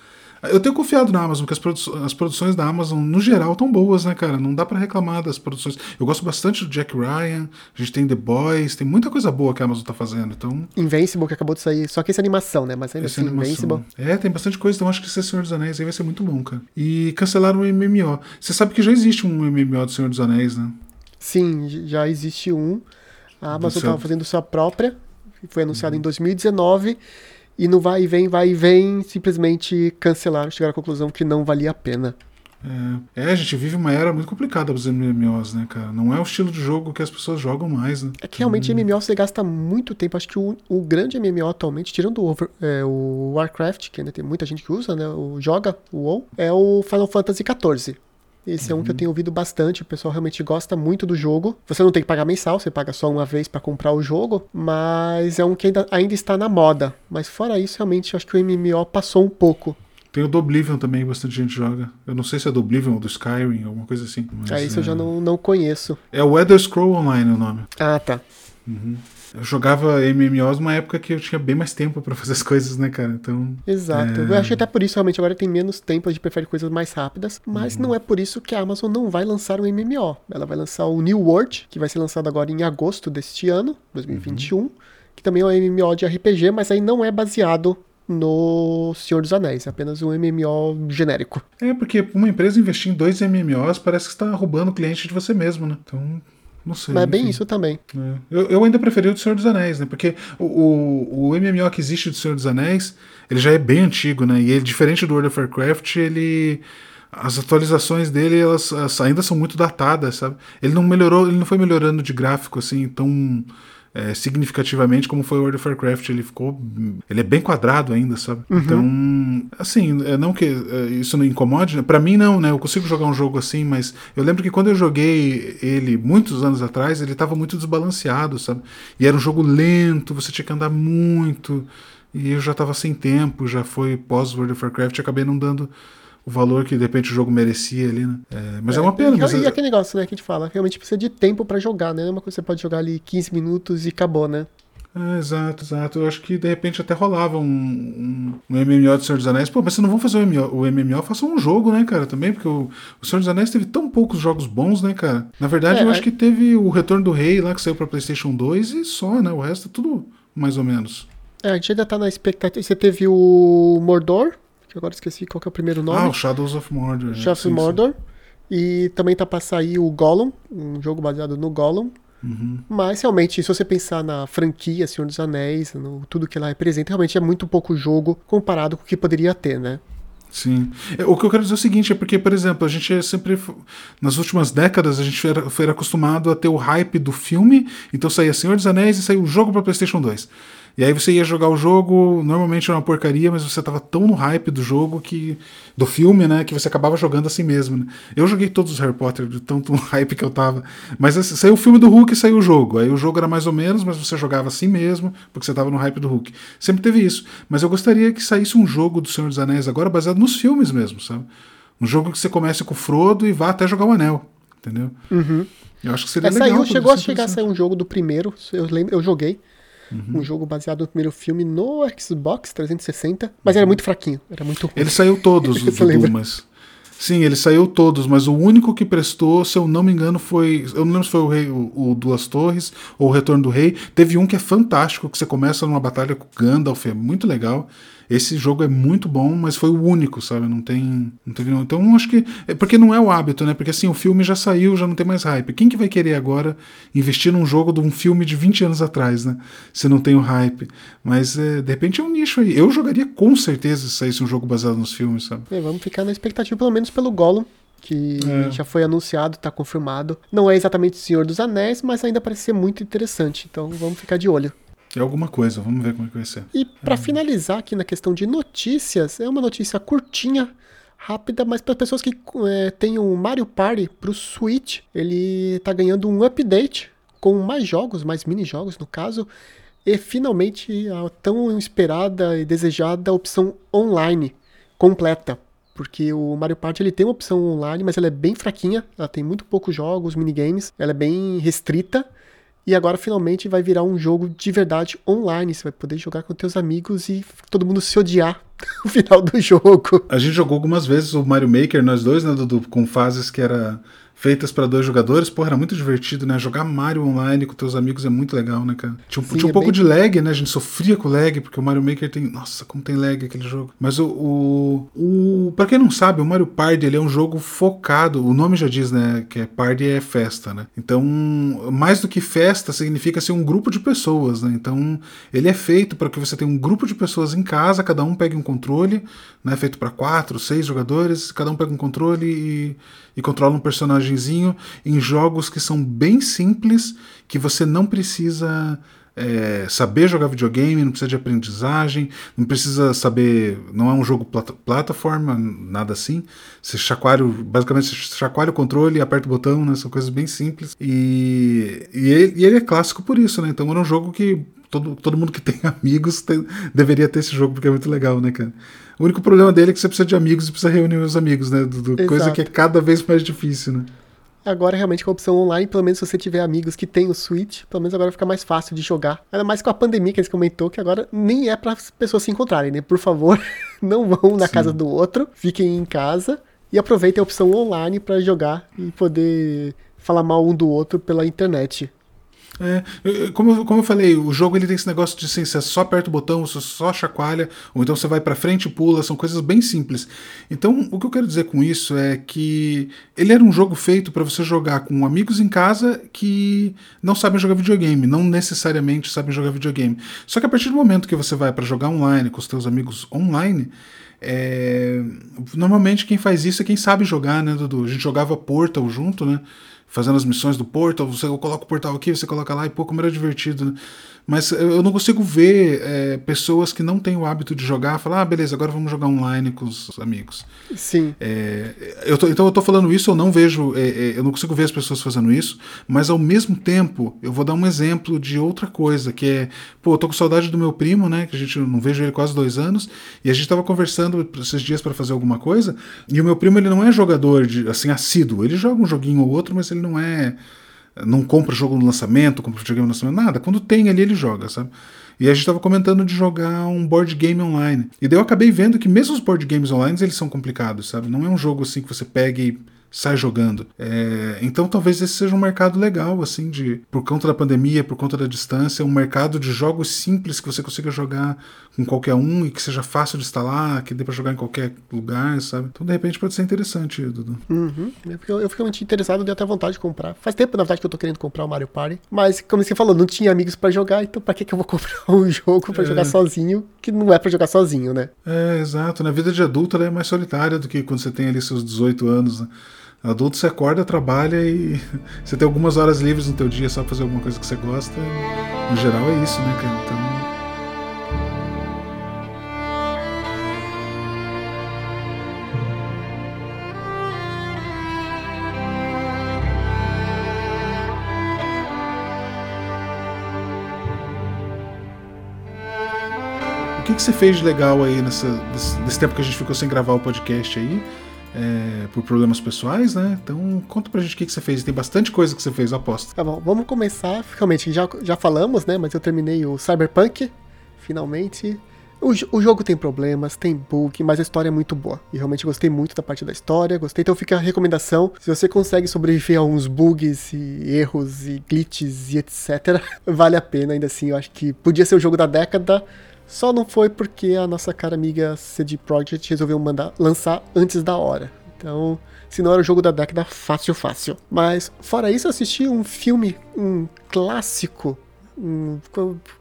Eu tenho confiado na Amazon, porque as, produ as produções da Amazon, no geral, estão boas, né, cara? Não dá para reclamar das produções. Eu gosto bastante do Jack Ryan, a gente tem The Boys, tem muita coisa boa que a Amazon tá fazendo, então... Invincible, que acabou de sair, só que esse é animação, né? Mas ainda esse assim, Invincible... É, tem bastante coisa, então acho que esse Senhor dos Anéis aí vai ser muito bom, cara. E cancelaram o MMO. Você sabe que já existe um MMO do Senhor dos Anéis, né? Sim, já existe um. A Amazon estava fazendo sua própria, foi anunciado uhum. em 2019 e no vai e vem, vai e vem, simplesmente cancelaram, chegaram à conclusão que não valia a pena. É, é, a gente vive uma era muito complicada para os MMOs, né, cara? Não é o estilo de jogo que as pessoas jogam mais, né? É que realmente hum. MMO você gasta muito tempo. Acho que o, o grande MMO atualmente, tirando o, over, é, o Warcraft, que ainda tem muita gente que usa, né? O, joga o WoW, é o Final Fantasy XIV. Esse uhum. é um que eu uhum. tenho ouvido bastante, o pessoal realmente gosta muito do jogo. Você não tem que pagar mensal, você paga só uma vez para comprar o jogo, mas é um que ainda, ainda está na moda. Mas fora isso, realmente, acho que o MMO passou um pouco. Tem o do Oblivion também, bastante gente joga. Eu não sei se é do Oblivion ou do Skyrim, alguma coisa assim. Mas, ah, isso é... eu já não, não conheço. É o Elder Scroll Online o nome. Ah, tá. Uhum. Eu jogava MMOs numa época que eu tinha bem mais tempo para fazer as coisas, né, cara? Então. Exato. É... Eu acho que até por isso, realmente, agora tem menos tempo, a gente prefere coisas mais rápidas. Mas uhum. não é por isso que a Amazon não vai lançar um MMO. Ela vai lançar o New World, que vai ser lançado agora em agosto deste ano, 2021. Uhum. Que também é um MMO de RPG, mas aí não é baseado no Senhor dos Anéis, é apenas um MMO genérico. É, porque uma empresa investir em dois MMOs parece que está roubando o cliente de você mesmo, né? Então Não sei. Mas é bem isso também. É. Eu, eu, ainda preferi o do Senhor dos Anéis, né? Porque o, o, o, MMO que existe do Senhor dos Anéis, ele já é bem antigo, né? E ele, diferente do World of Warcraft, ele. As atualizações dele, elas, elas ainda são muito datadas, sabe? Ele não melhorou, ele não foi melhorando de gráfico assim tão é, significativamente como foi o World of Warcraft. Ele ficou. Ele é bem quadrado ainda, sabe? Uhum. Então, assim, é, não que é, isso não incomode, né? Pra mim, não, né? Eu consigo jogar um jogo assim, mas eu lembro que quando eu joguei ele muitos anos atrás, ele tava muito desbalanceado, sabe? E era um jogo lento, você tinha que andar muito. E eu já tava sem tempo, já foi pós World of Warcraft, acabei não dando o valor que de repente o jogo merecia ali, né? É, mas é, é, uma pena. E, mas e é... aquele negócio, né, que a gente fala, realmente precisa de tempo para jogar, né? É uma coisa que você pode jogar ali 15 minutos e acabou, né? É, exato, exato. Eu acho que de repente até rolava um, um, um MMO do Senhor dos Anéis. Pô, mas vocês não vão fazer o MMO, o MMO façam um jogo, né, cara, também, porque o, o Senhor dos Anéis teve tão poucos jogos bons, né, cara? Na verdade, é, eu acho que teve o Retorno do Rei lá, que saiu pra PlayStation 2 e só, né? O resto é tudo mais ou menos. É, a gente ainda tá na expectativa. Você teve o Mordor, agora esqueci qual que é o primeiro nome. Ah, o Shadows of Mordor. Shadows of Mordor. E também tá pra sair o Gollum, um jogo baseado no Gollum. Uhum. Mas realmente, se você pensar na franquia Senhor dos Anéis, no tudo que ela representa, realmente é muito pouco jogo comparado com o que poderia ter, né? Sim. É, o que eu quero dizer é o seguinte, é porque, por exemplo, a gente é sempre. Nas últimas décadas, a gente foi, foi acostumado a ter o hype do filme, então saía Senhor dos Anéis e saía o jogo para PlayStation 2. E aí você ia jogar o jogo, normalmente era uma porcaria, mas você tava tão no hype do jogo que. do filme, né? Que você acabava jogando assim mesmo. Né? Eu joguei todos os Harry Potter, de tanto hype que eu tava. Mas assim, saiu o filme do Hulk e saiu o jogo. Aí o jogo era mais ou menos, mas você jogava assim mesmo, porque você tava no hype do Hulk. Sempre teve isso. Mas eu gostaria que saísse um jogo do Senhor dos Anéis agora baseado nos filmes mesmo, sabe? Um jogo que você comece com o Frodo e vá até jogar o anel. Entendeu? Uhum. Eu acho que seria é, legal. Saiu, chegou a chegar a sair um jogo do primeiro, eu, lembro, eu joguei. Uhum. Um jogo baseado no primeiro filme no Xbox 360, mas uhum. era muito fraquinho, era muito ruim. Ele saiu todos, o Dumas. Sim, ele saiu todos, mas o único que prestou, se eu não me engano, foi. Eu não lembro se foi o, Rei, o, o, Duas Torres ou o Retorno do Rei. Teve um que é fantástico, que você começa numa batalha com o Gandalf, é muito legal. Esse jogo é muito bom, mas foi o único, sabe? Não tem. Não teve, então acho que. É porque não é o hábito, né? Porque assim, o filme já saiu, já não tem mais hype. Quem que vai querer agora investir num jogo de um filme de 20 anos atrás, né? Se não tem o hype. Mas é, de repente é um nicho aí. Eu jogaria com certeza se saísse um jogo baseado nos filmes, sabe? É, vamos ficar na expectativa, pelo menos pelo Gollum que é. já foi anunciado, está confirmado. Não é exatamente o Senhor dos Anéis, mas ainda parece ser muito interessante. Então vamos ficar de olho. É alguma coisa, vamos ver como é que vai ser. E para é. finalizar aqui na questão de notícias, é uma notícia curtinha, rápida, mas para pessoas que é, têm o Mario Party para o Switch, ele está ganhando um update com mais jogos, mais mini-jogos no caso, e finalmente a tão esperada e desejada opção online completa. Porque o Mario Party ele tem uma opção online, mas ela é bem fraquinha, ela tem muito poucos jogos, minigames, ela é bem restrita. E agora finalmente vai virar um jogo de verdade online. Você vai poder jogar com teus amigos e todo mundo se odiar no final do jogo. A gente jogou algumas vezes o Mario Maker, nós dois, né, Dudu? Com fases que era feitas para dois jogadores, porra, era muito divertido, né? Jogar Mario online com teus amigos é muito legal, né, cara? Tinha, Sim, tinha um é pouco bem... de lag, né? A gente sofria com lag, porque o Mario Maker tem. Nossa, como tem lag aquele jogo. Mas o. o, o... Pra quem não sabe, o Mario Party ele é um jogo focado. O nome já diz, né? Que é Party é festa, né? Então, mais do que festa, significa ser um grupo de pessoas, né? Então, ele é feito para que você tenha um grupo de pessoas em casa, cada um pegue um controle, né? Feito para quatro, seis jogadores, cada um pega um controle e e controla um personagemzinho em jogos que são bem simples, que você não precisa é, saber jogar videogame, não precisa de aprendizagem, não precisa saber. Não é um jogo plata plataforma, nada assim. Você chacoalha, basicamente, você chacoalha o controle aperta o botão, né? São coisas bem simples. E, e, ele, e ele é clássico por isso, né? Então era um jogo que todo, todo mundo que tem amigos tem, deveria ter esse jogo, porque é muito legal, né, cara? O único problema dele é que você precisa de amigos e precisa reunir os amigos, né? Do, do coisa que é cada vez mais difícil, né? Agora, realmente, com a opção online, pelo menos se você tiver amigos que tem o Switch, pelo menos agora fica mais fácil de jogar. Ainda mais com a pandemia que eles comentou, que agora nem é para as pessoas se encontrarem, né? Por favor, não vão na Sim. casa do outro, fiquem em casa e aproveitem a opção online para jogar e poder falar mal um do outro pela internet. É, como, como eu falei, o jogo ele tem esse negócio de assim, você só aperta o botão, você só chacoalha, ou então você vai para frente e pula, são coisas bem simples. Então, o que eu quero dizer com isso é que ele era um jogo feito para você jogar com amigos em casa que não sabem jogar videogame, não necessariamente sabem jogar videogame. Só que a partir do momento que você vai para jogar online com os teus amigos online, é... normalmente quem faz isso é quem sabe jogar, né, Dudu? A gente jogava Portal junto, né? Fazendo as missões do portal, você coloca o portal aqui, você coloca lá, e pô, como era divertido, né? Mas eu não consigo ver é, pessoas que não têm o hábito de jogar falar, ah, beleza, agora vamos jogar online com os amigos. Sim. É, eu tô, então eu tô falando isso, eu não vejo, é, é, eu não consigo ver as pessoas fazendo isso, mas ao mesmo tempo eu vou dar um exemplo de outra coisa, que é, pô, eu tô com saudade do meu primo, né, que a gente não vejo ele quase dois anos, e a gente tava conversando esses dias para fazer alguma coisa, e o meu primo ele não é jogador de, assim, assíduo, ele joga um joguinho ou outro, mas ele não é não compra jogo no lançamento, compra videogame no lançamento, nada. Quando tem ali, ele joga, sabe? E a gente estava comentando de jogar um board game online. E daí eu acabei vendo que mesmo os board games online, eles são complicados, sabe? Não é um jogo assim que você pega e sai jogando. É, então talvez esse seja um mercado legal, assim, de por conta da pandemia, por conta da distância, um mercado de jogos simples que você consiga jogar com qualquer um e que seja fácil de instalar, que dê pra jogar em qualquer lugar, sabe? Então de repente pode ser interessante, Dudu. Uhum. Eu, eu fico muito interessado, dei até vontade de comprar. Faz tempo, na verdade, que eu tô querendo comprar o Mario Party, mas como você falou, não tinha amigos para jogar, então pra que, que eu vou comprar um jogo para é. jogar sozinho, que não é para jogar sozinho, né? É, exato. Na vida de adulto ela é mais solitária do que quando você tem ali seus 18 anos, né? Adulto você acorda, trabalha e você tem algumas horas livres no teu dia só pra fazer alguma coisa que você gosta. No geral é isso, né, cara? Então. O que, que você fez de legal aí nessa, nesse, nesse tempo que a gente ficou sem gravar o podcast aí? É, por problemas pessoais, né? Então conta pra gente o que, que você fez. Tem bastante coisa que você fez, aposto. Tá bom, vamos começar. Realmente, já, já falamos, né? Mas eu terminei o Cyberpunk, finalmente. O, o, jogo tem problemas, tem bug, mas a história é muito boa. E realmente gostei muito da parte da história, gostei. Então fica a recomendação. Se você consegue sobreviver a uns bugs e erros e glitches e etc., vale a pena ainda assim. Eu acho que podia ser o jogo da década. Só não foi porque a nossa cara amiga CD Projekt resolveu mandar lançar antes da hora. Então, se não era o jogo da década, fácil, fácil. Mas, fora isso, eu assisti um filme, um clássico, um,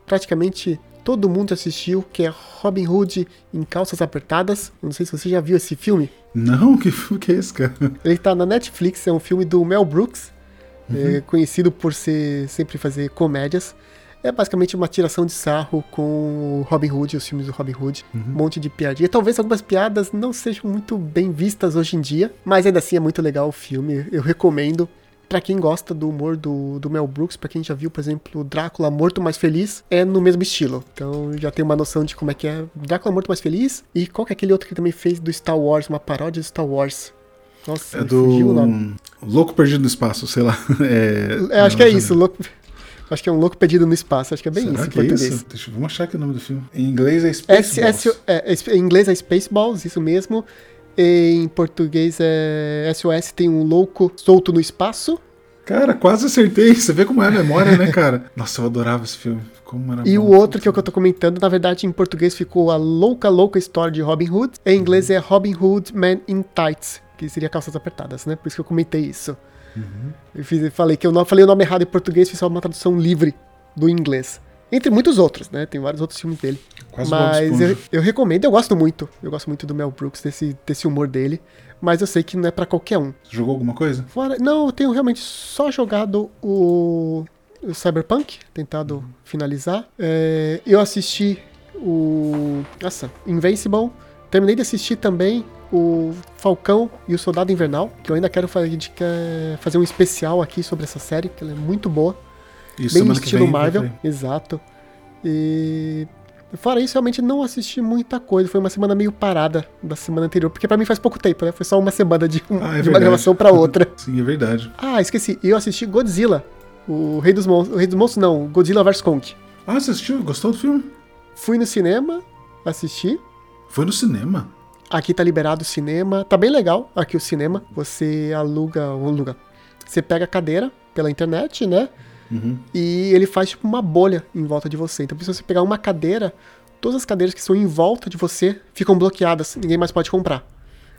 praticamente todo mundo assistiu, que é Robin Hood em Calças Apertadas. Não sei se você já viu esse filme. Não, que filme que é esse, cara? Ele tá na Netflix, é um filme do Mel Brooks, uhum. é, conhecido por ser sempre fazer comédias. É basicamente uma tiração de sarro com Robin Hood, os filmes do Robin Hood. Uhum. Um monte de piadinha. Talvez algumas piadas não sejam muito bem vistas hoje em dia, mas ainda assim é muito legal o filme. Eu recomendo. Pra quem gosta do humor do, do Mel Brooks, pra quem já viu, por exemplo, Drácula Morto Mais Feliz, é no mesmo estilo. Então já tem uma noção de como é que é Drácula Morto Mais Feliz. E qual que é aquele outro que também fez do Star Wars, uma paródia de Star Wars. Nossa, é do Louco Perdido no Espaço, sei lá. É, é acho que é isso, Louco... Acho que é um louco perdido no espaço. Acho que é bem Será isso que em português. É isso? Deixa, vamos achar aqui o nome do filme. Em inglês é Spaceballs. É, em inglês é Spaceballs, isso mesmo. Em português é SOS tem um louco solto no espaço. Cara, quase acertei. Você vê como é a memória, né, cara? Nossa, eu adorava esse filme. Como era e bom, o outro que, é que eu tô comentando, na verdade, em português ficou A Louca Louca História de Robin Hood. Em inglês é Robin Hood Man in Tights, que seria calças apertadas, né? Por isso que eu comentei isso. Uhum. Eu fiz, falei que eu não falei o nome errado em português, fiz só uma tradução livre do inglês. Entre muitos outros, né? Tem vários outros filmes dele. Quase Mas eu, eu, recomendo, eu gosto muito. Eu gosto muito do Mel Brooks, desse, desse humor dele. Mas eu sei que não é para qualquer um. Você jogou alguma coisa? Fora, não, eu tenho realmente só jogado o, o Cyberpunk, tentado uhum. finalizar. É, eu assisti o. Nossa, Invincible. Terminei de assistir também o Falcão e o Soldado Invernal, que eu ainda quero fazer, um especial aqui sobre essa série, que ela é muito boa. Isso, bem no estilo vem, Marvel, exato. E fora isso, realmente não assisti muita coisa. Foi uma semana meio parada da semana anterior, porque para mim faz pouco tempo, né? Foi só uma semana de, um, ah, é de uma gravação para outra. Sim, é verdade. Ah, esqueci. Eu assisti Godzilla, o Rei dos Monstros, o Rei dos Monstros não, Godzilla vs Kong. Ah, você assistiu? Gostou do filme? Fui no cinema, assisti. Foi no cinema? Aqui tá liberado o cinema. Tá bem legal aqui o cinema. Você aluga, aluga. Você pega a cadeira pela internet, né? Uhum. E ele faz tipo uma bolha em volta de você. Então, se você pegar uma cadeira, todas as cadeiras que estão em volta de você ficam bloqueadas, ninguém mais pode comprar.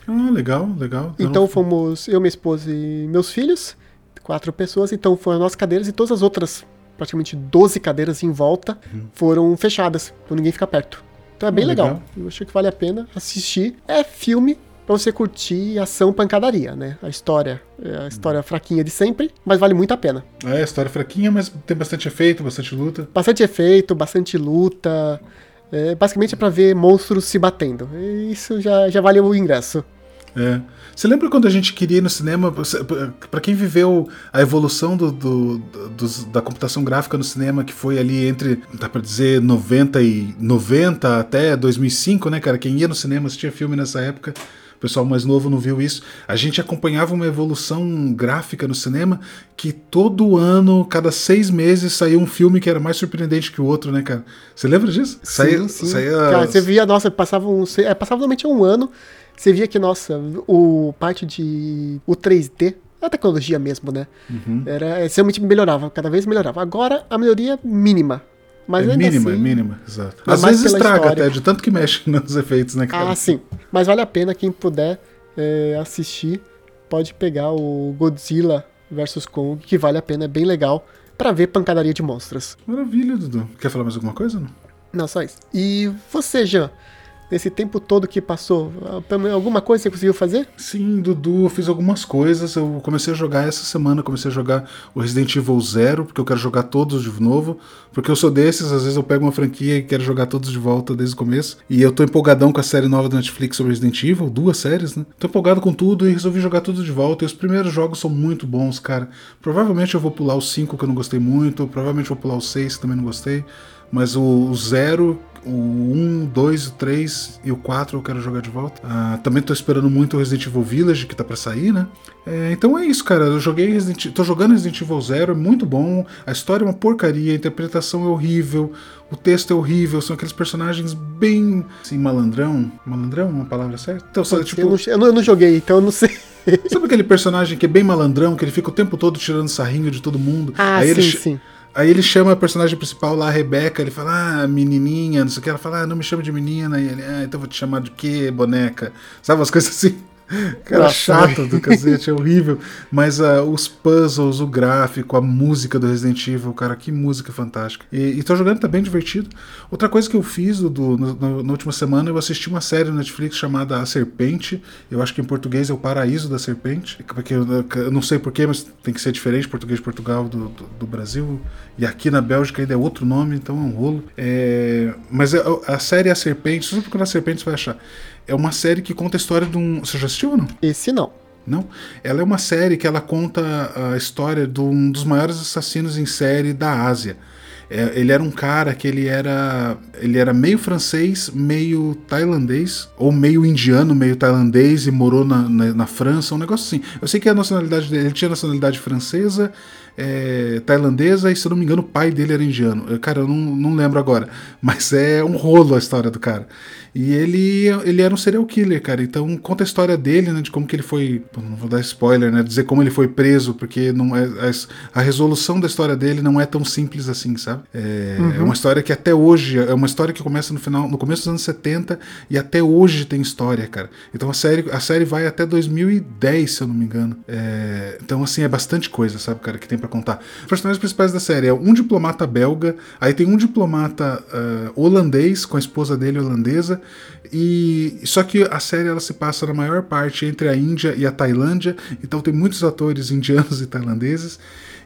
Ah, legal, legal. Então fomos eu, minha esposa e meus filhos, quatro pessoas, então foram as nossas cadeiras e todas as outras, praticamente 12 cadeiras em volta, foram fechadas, pra ninguém ficar perto. Então é bem Ah, legal. legal. Eu achei que vale a pena assistir. É filme pra você curtir ação pancadaria, né? A história é a história fraquinha de sempre, mas vale muito a pena. É, história fraquinha, mas tem bastante efeito, bastante luta. Bastante efeito, bastante luta. É, basicamente é pra ver monstros se batendo. Isso já, já vale o ingresso. É. Você lembra quando a gente queria ir no cinema? Pra quem viveu a evolução do, do- do- da computação gráfica no cinema, que foi ali entre, dá pra dizer, 90 e 90 até 2005, né, cara? Quem ia no cinema assistia filme nessa época. O pessoal mais novo não viu isso. A gente acompanhava uma evolução gráfica no cinema que todo ano, cada seis meses, saía um filme que era mais surpreendente que o outro, né, cara? Você lembra disso? Saía, sim, sim. saía- Cara, você via, nossa, passava um. É, passava normalmente um ano. Você via que, nossa, o parte de. O 3D, a tecnologia mesmo, né? Uhum. Era, é, realmente melhorava, cada vez melhorava. Agora a melhoria é mínima. Mas é mínima, assim, é mínima, exato. Às vezes estraga história. até, de tanto que mexe nos efeitos, né, cara? Ah, sim. Mas vale a pena quem puder é, assistir. Pode pegar o Godzilla vs Kong, que vale a pena, é bem legal, pra ver pancadaria de monstros. Maravilha, Dudu. Quer falar mais alguma coisa? Não? Não, só isso. E você, Jean? Nesse tempo todo que passou, alguma coisa você conseguiu fazer? Sim, Dudu, eu fiz algumas coisas. Eu comecei a jogar essa semana, comecei a jogar o Resident Evil Zero, porque eu quero jogar todos de novo. Porque eu sou desses, às vezes eu pego uma franquia e quero jogar todos de volta desde o começo. E eu tô empolgadão com a série nova da Netflix sobre Resident Evil, duas séries, né? Tô empolgado com tudo e resolvi jogar tudo de volta. E os primeiros jogos são muito bons, cara. Provavelmente eu vou pular o 5, que eu não gostei muito. Provavelmente vou pular o 6, que também não gostei. Mas o, o 0, o 1, 2, o 3 e o 4 eu quero jogar de volta. Ah, também tô esperando muito o Resident Evil Village, que tá pra sair, né? É, então é isso, cara. Eu joguei Resident tô jogando Resident Evil Zero, é muito bom. A história é uma porcaria, a interpretação é horrível, o texto é horrível, são aqueles personagens bem. assim, malandrão. Malandrão, é uma palavra certa? Então, tipo, eu, não, eu, não, eu não joguei, então eu não sei. sabe aquele personagem que é bem malandrão, que ele fica o tempo todo tirando sarrinho de todo mundo? Ah, Aí sim, ele, sim. Aí ele chama a personagem principal lá, a Rebeca, ele fala, ah, menininha, não sei o que. Ela fala, ah, não me chama de menina. E ele, ah, então vou te chamar de quê, boneca? Sabe, umas coisas assim. Cara Nossa. chato do cacete, é horrível. Mas ah, os puzzles, o gráfico, a música do Resident Evil, cara, que música fantástica. E, e tô jogando, tá bem divertido. Outra coisa que eu fiz, Dudu, no- no- na última semana, eu assisti uma série no Netflix chamada A Serpente. Eu acho que em português é o Paraíso da Serpente. Porque eu, eu não sei porquê, mas tem que ser diferente, português de Portugal do, do, do Brasil. E aqui na Bélgica ainda é outro nome, então é um rolo. É, mas a, a série A Serpente, se você procurar Serpente, você vai achar. É uma série que conta a história de um. Você já assistiu ou não? Esse não. Não. Ela é uma série que ela conta a história de um dos maiores assassinos em série da Ásia. É, ele era um cara que ele era ele era meio francês, meio tailandês, ou meio indiano, meio tailandês e morou na, na, na França, um negócio assim. Eu sei que a nacionalidade dele, ele tinha nacionalidade francesa, é, tailandesa e se eu não me engano o pai dele era indiano. Eu, cara, eu não, não lembro agora, mas é um rolo a história do cara. E ele, ele era um serial killer, cara. Então conta a história dele, né? De como que ele foi. Não vou dar spoiler, né? Dizer como ele foi preso, porque não é, a, a resolução da história dele não é tão simples assim, sabe? É, é uma história que até hoje. É uma história que começa no final, no começo dos anos 70 e até hoje tem história, cara. Então a série, a série vai até 2010, se eu não me engano. É, então, assim, é bastante coisa, sabe, cara, que tem pra contar. Os personagens principais da série é um diplomata belga, aí tem um diplomata ah, holandês com a esposa dele holandesa. E só que a série ela se passa na maior parte entre a Índia e a Tailândia, então tem muitos atores indianos e tailandeses.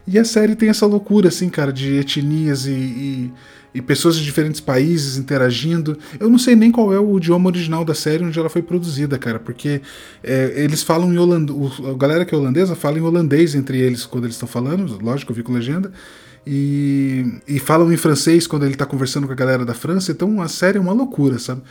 E a série tem essa loucura, assim, cara, de etnias e, e, e pessoas de diferentes países interagindo. Eu não sei nem qual é o idioma original da série onde ela foi produzida, cara, porque é, eles falam em holandês. A galera que é holandesa fala em holandês entre eles quando eles estão falando, lógico, eu vi com legenda. E, e falam em francês quando ele tá conversando com a galera da França, então a série é uma loucura, sabe?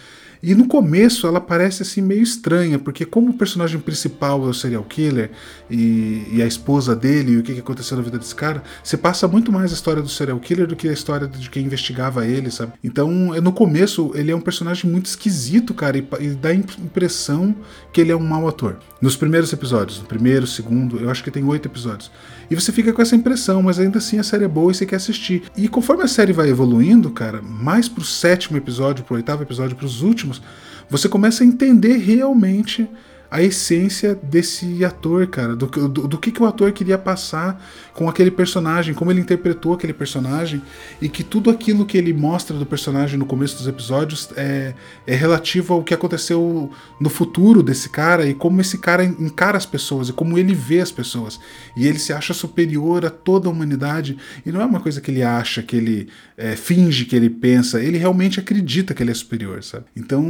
E no começo ela parece assim meio estranha, porque como o personagem principal é o serial killer e, e a esposa dele e o que, que aconteceu na vida desse cara, você passa muito mais a história do serial killer do que a história de quem investigava ele, sabe? Então, é, no começo, ele é um personagem muito esquisito, cara, e, e dá a imp- impressão que ele é um mau ator. Nos primeiros episódios, no primeiro, segundo, eu acho que tem oito episódios. E você fica com essa impressão, mas ainda assim a série é boa e você quer assistir. E conforme a série vai evoluindo, cara, mais pro sétimo episódio, pro oitavo episódio, pros últimos, você começa a entender realmente a essência desse ator, cara, do, do, do, que, que o ator queria passar com aquele personagem, como ele interpretou aquele personagem, e que tudo aquilo que ele mostra do personagem no começo dos episódios é, é relativo ao que aconteceu no futuro desse cara e como esse cara encara as pessoas e como ele vê as pessoas. E ele se acha superior a toda a humanidade, e não é uma coisa que ele acha, que ele é, finge que ele pensa, ele realmente acredita que ele é superior, sabe? Então,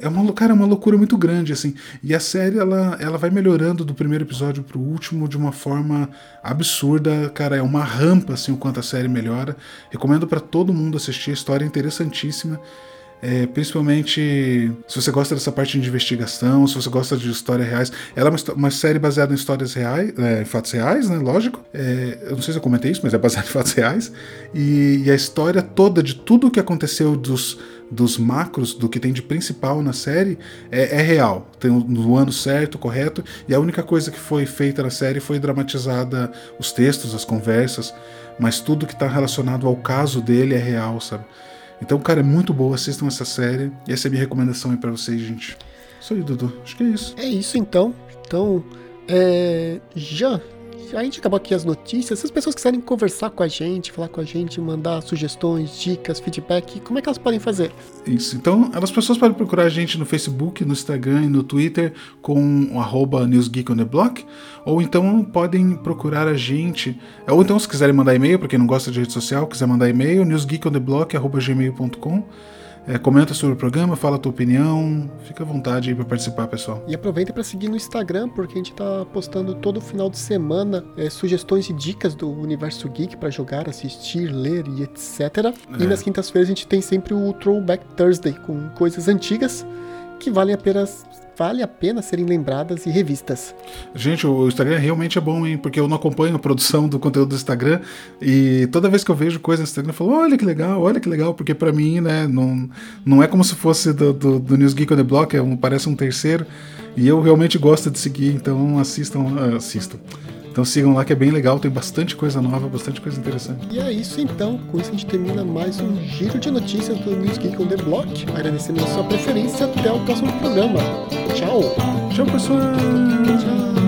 é uma, cara, é uma loucura muito grande, assim, e a série ela, ela vai melhorando do primeiro episódio pro último de uma forma absurda, cara, é uma rampa assim o quanto a série melhora. Recomendo para todo mundo assistir, história é interessantíssima. É, principalmente se você gosta dessa parte de investigação, se você gosta de histórias reais. Ela é uma, uma série baseada em histórias reais, é, em fatos reais, né? Lógico. É, eu não sei se eu comentei isso, mas é baseada em fatos reais. E, e a história toda de tudo o que aconteceu dos dos macros, do que tem de principal na série, é, é real. Tem no ano certo, correto, e a única coisa que foi feita na série foi dramatizada os textos, as conversas, mas tudo que está relacionado ao caso dele é real, sabe? Então, cara, é muito boa, assistam essa série, e essa é a minha recomendação aí pra vocês, gente. Isso aí, Dudu. Acho que é isso. É isso então. Então, é... já a gente acabou aqui as notícias. Se as pessoas quiserem conversar com a gente, falar com a gente, mandar sugestões, dicas, feedback, como é que elas podem fazer? Isso. Então, as pessoas podem procurar a gente no Facebook, no Instagram e no Twitter com o arroba NewsGeekOnTheBlock, ou então podem procurar a gente, ou então se quiserem mandar e-mail, para quem não gosta de rede social, quiser mandar e-mail, newsgeekontheblock.gmail.com é, comenta sobre o programa, fala a tua opinião, fica à vontade aí para participar, pessoal. E aproveita para seguir no Instagram, porque a gente tá postando todo final de semana é, sugestões e dicas do universo geek para jogar, assistir, ler e etc. É. E nas quintas-feiras a gente tem sempre o Throwback Thursday com coisas antigas que valem apenas vale a pena serem lembradas e revistas. Gente, o Instagram realmente é bom, hein? Porque eu não acompanho a produção do conteúdo do Instagram e toda vez que eu vejo coisa no Instagram, eu falo, olha que legal, olha que legal, porque para mim, né, não, não é como se fosse do, do, do News Geek on the Block, é um, parece um terceiro, e eu realmente gosto de seguir, então assistam, assistam. Então sigam lá que é bem legal, tem bastante coisa nova, bastante coisa interessante. E é isso então, com isso a gente termina mais um giro de notícias do News Geek on the Block. Agradecendo a sua preferência, até o próximo programa. Tchau! Tchau, pessoal! Tchau!